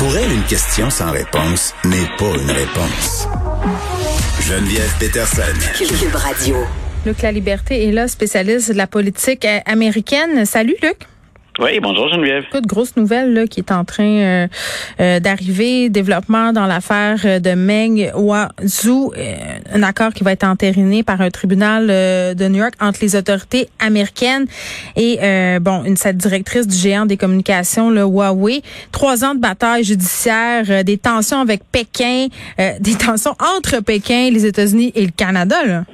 Pour elle, une question sans réponse n'est pas une réponse. Geneviève Peterson. Cube Radio. Luc La Liberté est là, spécialiste de la politique euh, américaine. Salut Luc. Oui, bonjour Geneviève. Écoute, grosse nouvelle là, qui est en train euh, euh, d'arriver, développement dans l'affaire de Meng Wanzhou, un accord qui va être entériné par un tribunal de New York entre les autorités américaines et bon une cette directrice du géant des communications, le Huawei. Trois ans de bataille judiciaire, des tensions avec Pékin, des tensions entre Pékin, les États-Unis et le Canada. Là.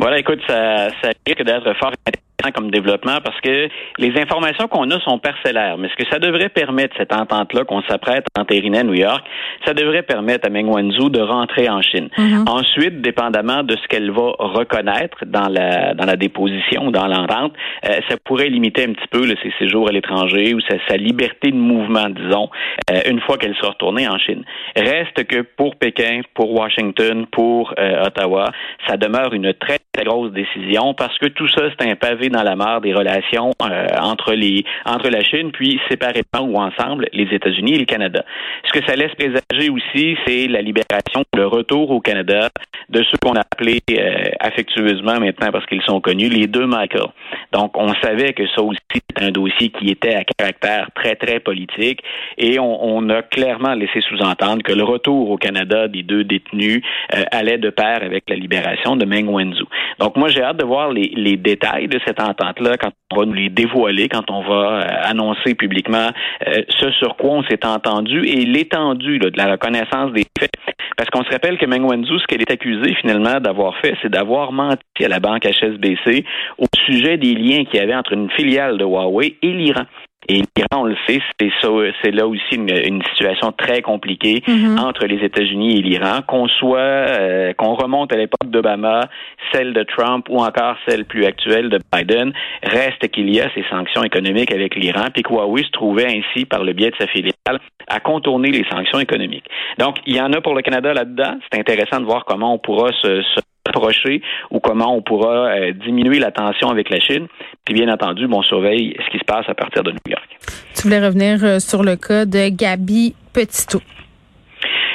Voilà, écoute, ça, ça risque d'être fort intéressant comme développement parce que les informations qu'on a sont parcellaires. Mais ce que ça devrait permettre, cette entente-là qu'on s'apprête à entériner à New York, ça devrait permettre à Meng Wanzhou de rentrer en Chine. Mm-hmm. Ensuite, dépendamment de ce qu'elle va reconnaître dans la dans la déposition, dans l'entente, euh, ça pourrait limiter un petit peu ses séjours à l'étranger ou sa, liberté de mouvement, disons, euh, une fois qu'elle sera retournée en Chine. Reste que pour Pékin, pour Washington, pour euh, Ottawa, ça demeure une très très grosse décision parce que tout ça, c'est un pavé dans la mare des relations euh, entre les entre la Chine puis séparément ou ensemble les États-Unis et le Canada. Ce que ça laisse présager aussi, c'est la libération, le retour au Canada de ceux qu'on a appelés euh, affectueusement maintenant parce qu'ils sont connus les deux Michael. Donc on savait que ça aussi c'était un dossier qui était à caractère très très politique et on, on a clairement laissé sous-entendre que le retour au Canada des deux détenus euh, allait de pair avec la libération de Meng Wanzhou. Donc moi j'ai hâte de voir les, détails de cette entente-là quand on va nous les dévoiler, quand on va euh, annoncer publiquement euh, ce sur quoi on s'est entendu et l'étendue de la reconnaissance des faits. Parce qu'on se rappelle que Meng Wanzhou, ce qu'elle est accusée finalement d'avoir fait, c'est d'avoir menti à la banque HSBC au sujet des liens qu'il y avait entre une filiale de Huawei et l'Iran. Et l'Iran, on le sait, c'est ça, c'est là aussi une, situation très compliquée mm-hmm. entre les États-Unis et l'Iran, qu'on soit, euh, qu'on remonte à l'époque d'Obama, celle de Trump ou encore celle plus actuelle de Biden, reste qu'il y a ces sanctions économiques avec l'Iran, puis que Huawei se trouvait ainsi, par le biais de sa filiale, à contourner les sanctions économiques. Donc, il y en a pour le Canada là-dedans. C'est intéressant de voir comment on pourra se, se approcher ou comment on pourra euh, diminuer la tension avec la Chine. Puis bien entendu, on surveille ce qui se passe à partir de New York. Tu voulais revenir euh, sur le cas de Gabi Petito.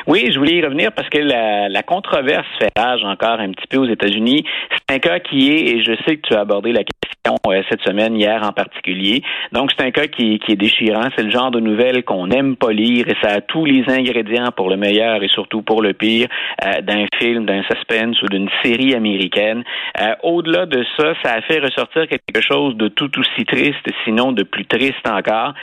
Oui, je voulais y revenir parce que la, la controverse fait rage encore un petit peu aux États-Unis. C'est un cas qui est, et je sais que tu as abordé la question euh, cette semaine, hier en particulier. Donc, c'est un cas qui, qui est déchirant. C'est le genre de nouvelles qu'on aime pas lire et ça a tous les ingrédients pour le meilleur et surtout pour le pire euh, d'un film, d'un suspense ou d'une série américaine. Euh, au-delà de ça, ça a fait ressortir quelque chose de tout aussi triste, sinon de plus triste encore.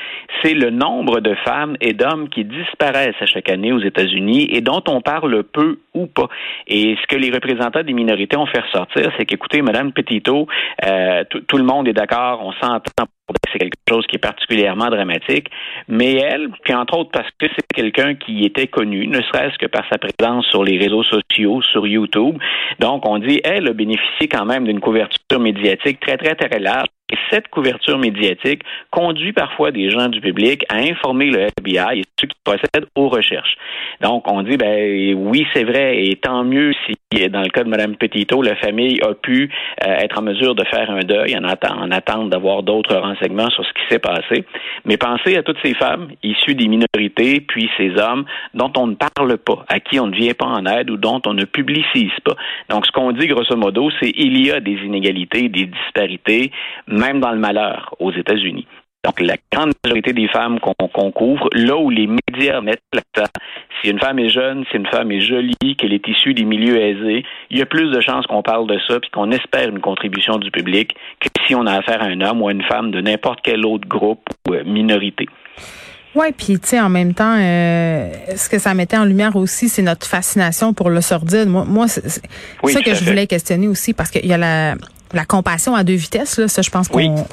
C'est le nombre de femmes et d'hommes qui disparaissent à chaque année aux États-Unis et dont on parle peu ou pas. Et ce que les représentants des minorités ont fait ressortir, c'est qu'écoutez, Madame Petito, euh, tout le monde est d'accord, on s'entend c'est quelque chose qui est particulièrement dramatique. Mais elle, puis entre autres parce que c'est quelqu'un qui était connu, ne serait-ce que par sa présence sur les réseaux sociaux, sur YouTube. Donc, on dit, elle a bénéficié quand même d'une couverture médiatique très, très, très large. Et cette couverture médiatique conduit parfois des gens du public à informer le FBI et ceux qui procèdent aux recherches. Donc, on dit, ben oui, c'est vrai, et tant mieux si, dans le cas de Mme Petito, la famille a pu euh, être en mesure de faire un deuil en, en attente d'avoir d'autres renseignements sur ce qui s'est passé. Mais pensez à toutes ces femmes issues des minorités, puis ces hommes dont on ne parle pas, à qui on ne vient pas en aide ou dont on ne publicise pas. Donc, ce qu'on dit, grosso modo, c'est il y a des inégalités, des disparités, même dans le malheur aux États-Unis. Donc, la grande majorité des femmes qu'on couvre, là où les médias mettent l'accent, si une femme est jeune, si une femme est jolie, qu'elle est issue des milieux aisés, il y a plus de chances qu'on parle de ça puis qu'on espère une contribution du public que si on a affaire à un homme ou à une femme de n'importe quel autre groupe ou euh, minorité. Oui, puis tu sais, en même temps, euh, ce que ça mettait en lumière aussi, c'est notre fascination pour le sordide. Moi, moi c'est ça que je voulais questionner aussi, parce qu'il y a la, la compassion à deux vitesses, là, ça, je pense qu'on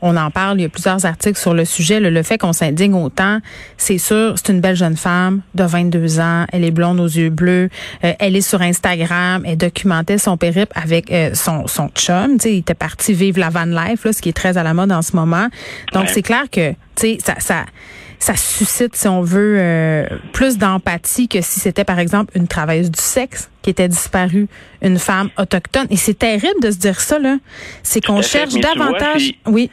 on en parle. Il y a plusieurs articles sur le sujet. Le, fait qu'on s'indigne autant, c'est sûr, c'est une belle jeune femme de 22 ans. Elle est blonde aux yeux bleus. Euh, elle est sur Instagram. Elle documentait son périple avec euh, son, son chum. sais, il était parti vivre la van life, là, ce qui est très à la mode en ce moment. Donc, c'est clair que ça, ça ça suscite, si on veut, euh, plus d'empathie que si c'était, par exemple, une travailleuse du sexe qui était disparue, une femme autochtone. Et c'est terrible de se dire ça, là. C'est qu'on cherche davantage. oui.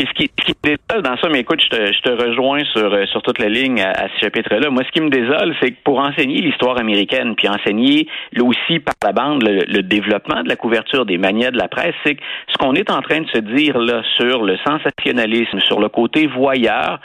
Et ce qui, ce qui me désole dans ça, mais écoute, je te, je te rejoins sur, euh, sur toute la ligne à, à ce chapitre-là. Moi, ce qui me désole, c'est que pour enseigner l'histoire américaine, puis enseigner là aussi par la bande le, le, développement de la couverture des manières de la presse, c'est que ce qu'on est en train de se dire là sur le sensationnalisme, sur le côté voyeur,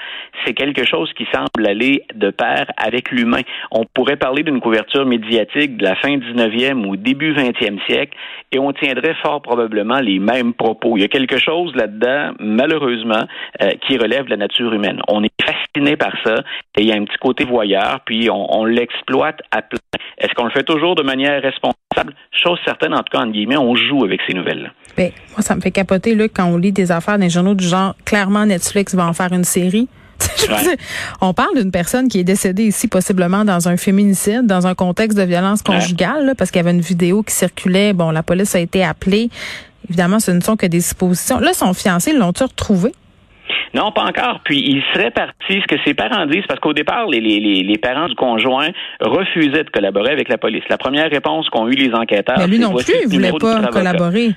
c'est quelque chose qui semble aller de pair avec l'humain. On pourrait parler d'une couverture médiatique de la fin 19e ou début 20e siècle et on tiendrait fort probablement les mêmes propos. Il y a quelque chose là-dedans, malheureusement, euh, qui relève de la nature humaine. On est fasciné par ça et il y a un petit côté voyeur, puis on, on l'exploite à plein. Est-ce qu'on le fait toujours de manière responsable? Chose certaine, en tout cas, en guillemets, on joue avec ces nouvelles-là. Ben, moi, ça me fait capoter là, quand on lit des affaires dans les journaux du genre, clairement, Netflix va en faire une série. Ouais. on parle d'une personne qui est décédée ici possiblement dans un féminicide, dans un contexte de violence conjugale, ouais. là, parce qu'il y avait une vidéo qui circulait. Bon, la police a été appelée. Évidemment, ce ne sont que des suppositions. Là, son fiancé, l'ont-tu retrouvé? Non, pas encore. Puis il serait parti, ce que ses parents disent, parce qu'au départ, les, les, les parents du conjoint refusaient de collaborer avec la police. La première réponse qu'ont eu les enquêteurs, Mais lui non plus, il voulait pas collaborer.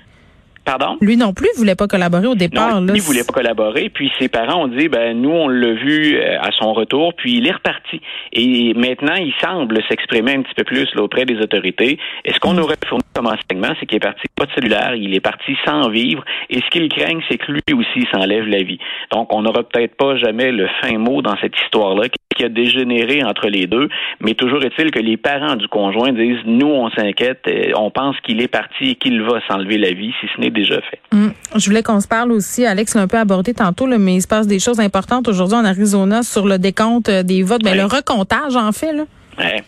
Pardon? Lui non plus voulait pas collaborer au départ. Non, lui voulait pas collaborer. Puis ses parents ont dit, ben nous on l'a vu à son retour, puis il est reparti. Et maintenant, il semble s'exprimer un petit peu plus là, auprès des autorités. Et ce qu'on aurait fourni comme enseignement, c'est qu'il est parti pas de cellulaire, il est parti sans vivre. Et ce qu'il craignent, c'est que lui aussi s'enlève la vie. Donc on n'aura peut-être pas jamais le fin mot dans cette histoire-là qui a dégénéré entre les deux. Mais toujours est-il que les parents du conjoint disent, nous on s'inquiète, on pense qu'il est parti et qu'il va s'enlever la vie, si ce n'est déjà fait. Mmh. Je voulais qu'on se parle aussi, Alex l'a un peu abordé tantôt, là, mais il se passe des choses importantes aujourd'hui en Arizona sur le décompte des votes, ben, oui. le recomptage en fait. Là. Ouais.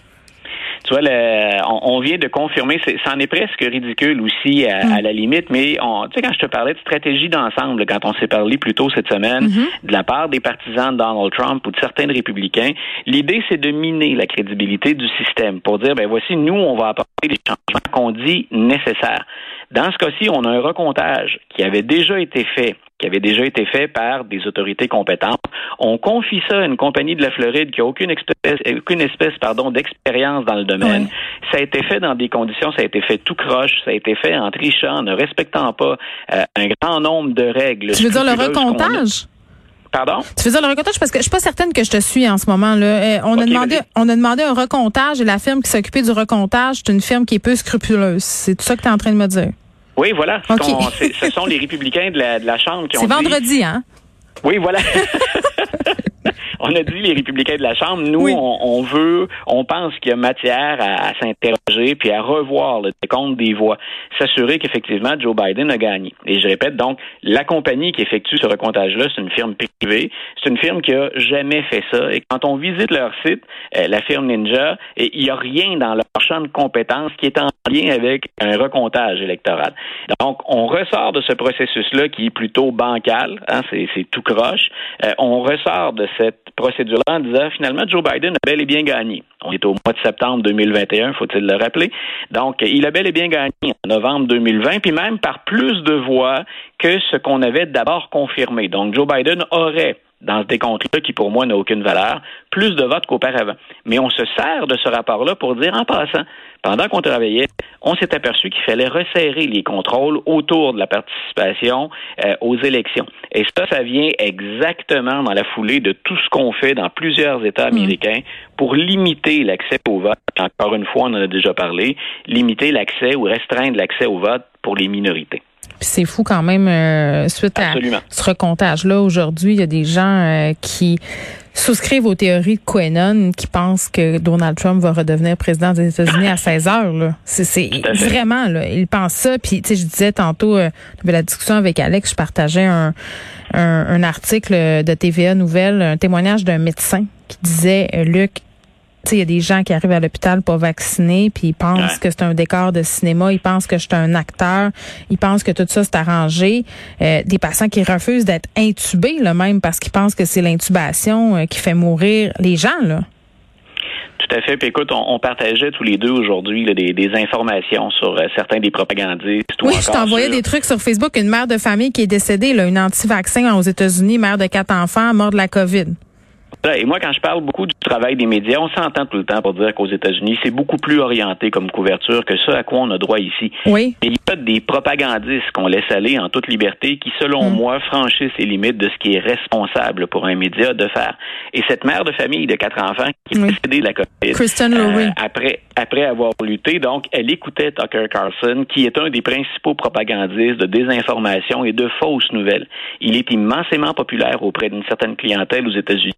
Tu vois, le, on, on, vient de confirmer, ça en est presque ridicule aussi à, mm. à la limite, mais tu sais, quand je te parlais de stratégie d'ensemble, quand on s'est parlé plus tôt cette semaine, mm -hmm. de la part des partisans de Donald Trump ou de certains républicains, l'idée, c'est de miner la crédibilité du système pour dire, ben voici, nous, on va apporter des changements qu'on dit nécessaires. Dans ce cas-ci, on a un recomptage qui avait déjà été fait qui avait déjà été fait par des autorités compétentes. On confie ça à une compagnie de la Floride qui a aucune espèce, aucune espèce pardon, d'expérience dans le domaine. Oui. Ça a été fait dans des conditions, ça a été fait tout croche, ça a été fait en trichant, ne respectant pas euh, un grand nombre de règles. Tu veux dire le recomptage? Pardon? Tu veux dire le recomptage? Parce que je suis pas certaine que je te suis en ce moment là. On a demandé on a demandé un recomptage et la firme qui s'occupait du recomptage, c'est une firme qui est peu scrupuleuse. C'est tout ça que tu es en train de me dire. Oui, voilà. Okay. ce sont les républicains de la, de la Chambre qui ont C'est vendredi, dit... hein? Oui, voilà. on a dit les républicains de la Chambre, nous, oui. on, on, veut, on pense qu'il y a matière à, à s'interroger puis à revoir le décompte des voix, s'assurer qu'effectivement Joe Biden a gagné. Et je répète donc, la compagnie qui effectue ce recomptage-là, c'est une firme privée, c'est une firme qui a jamais fait ça. Et quand on visite leur site, euh, la firme Ninja, il n'y a rien dans leur champ de compétences qui est en lien avec un recomptage électoral. Donc, on ressort de ce processus-là qui est plutôt bancal, hein, c'est tout croche. Euh, on ressort de cette procédure-là en disant finalement Joe Biden a bel et bien gagné. On est au mois de septembre 2021, faut-il le rappeler. Donc, il a bel et bien gagné en novembre 2020, puis même par plus de voix que ce qu'on avait d'abord confirmé. Donc, Joe Biden aurait dans ce décompte-là, qui pour moi n'a aucune valeur, plus de votes qu'auparavant. Mais on se sert de ce rapport-là pour dire en passant, pendant qu'on travaillait, on s'est aperçu qu'il fallait resserrer les contrôles autour de la participation euh, aux élections. Et ça, ça vient exactement dans la foulée de tout ce qu'on fait dans plusieurs États américains pour limiter l'accès au vote. Encore une fois, on en a déjà parlé, limiter l'accès ou restreindre l'accès au vote pour les minorités. Puis c'est fou quand même, euh, suite Absolument. à ce recomptage-là, aujourd'hui, il y a des gens euh, qui souscrivent aux théories de Quenon, qui pensent que Donald Trump va redevenir président des États-Unis à 16 heures. Là. C'est, vraiment, là, ils pensent ça. Puis, tu sais, je disais tantôt, euh, la discussion avec Alex, je partageais un, un, un article de TVA Nouvelle, un témoignage d'un médecin qui disait, euh, Luc, il y a des gens qui arrivent à l'hôpital pas vaccinés, puis ils pensent ouais. que c'est un décor de cinéma, ils pensent que je suis un acteur, ils pensent que tout ça c'est arrangé. Euh, des patients qui refusent d'être intubés, là même, parce qu'ils pensent que c'est l'intubation euh, qui fait mourir les gens, là. Tout à fait. Puis écoute, on, on partageait tous les deux aujourd'hui des, des, informations sur euh, certains des propagandistes. Oui, je t'envoyais sur... des trucs sur Facebook. Une mère de famille qui est décédée, là, une anti-vaccin aux États-Unis, mère de quatre enfants, mort de la COVID. Et moi, quand je parle beaucoup du travail des médias, on s'entend tout le temps pour dire qu'aux États-Unis, c'est beaucoup plus orienté comme couverture que ce à quoi on a droit ici. Oui. Mais il y a des propagandistes qu'on laisse aller en toute liberté qui, selon mm. moi, franchissent les limites de ce qui est responsable pour un média de faire. Et cette mère de famille de quatre enfants qui oui. de la COVID, Kristen euh, après, après avoir lutté, donc, elle écoutait Tucker Carlson, qui est un des principaux propagandistes de désinformation et de fausses nouvelles. Il est immensément populaire auprès d'une certaine clientèle aux États-Unis.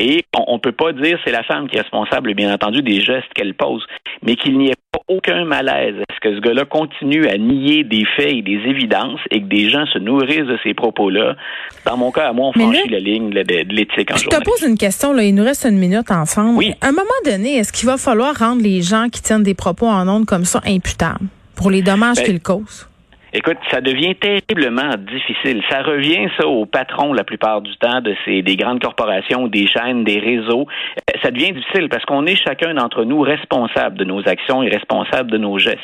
Et on ne peut pas dire c'est la femme qui est responsable, bien entendu, des gestes qu'elle pose, mais qu'il n'y ait pas aucun malaise. Est-ce que ce gars-là continue à nier des faits et des évidences et que des gens se nourrissent de ces propos-là? Dans mon cas, à moi, on franchit la ligne de, l'éthique en Je te pose une question, là. il nous reste une minute ensemble. Oui. À un moment donné, est-ce qu'il va falloir rendre les gens qui tiennent des propos en ondes comme ça imputables pour les dommages ben, qu'ils causent? Écoute, ça devient terriblement difficile. Ça revient ça aux patrons la plupart du temps de ces des grandes corporations, des chaînes, des réseaux. Euh, ça devient difficile parce qu'on est chacun d'entre nous responsable de nos actions et responsable de nos gestes.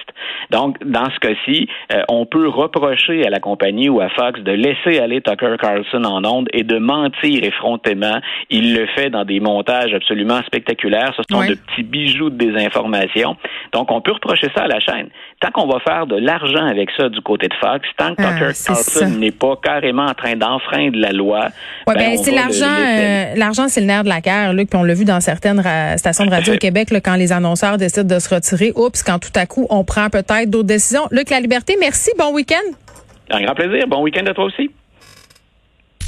Donc, dans ce cas-ci, euh, on peut reprocher à la compagnie ou à Fox de laisser aller Tucker Carlson en onde et de mentir effrontément. Il le fait dans des montages absolument spectaculaires. Ce sont de petits bijoux de désinformation. Donc, on peut reprocher ça à la chaîne. Tant qu'on va faire de l'argent avec ça du côté de Fox, tant que ah, Tucker Carlson n'est pas carrément en train d'enfreindre la loi. Ouais, ben, ben c'est l'argent, euh, l'argent, c'est le nerf de la guerre, Luc, puis on l'a vu certaines stations de radio au Québec, quand les annonceurs décident de se retirer, oups, quand tout à coup, on prend peut-être d'autres décisions. Luc, la liberté, merci, bon week-end. Un grand plaisir, bon week-end à toi aussi.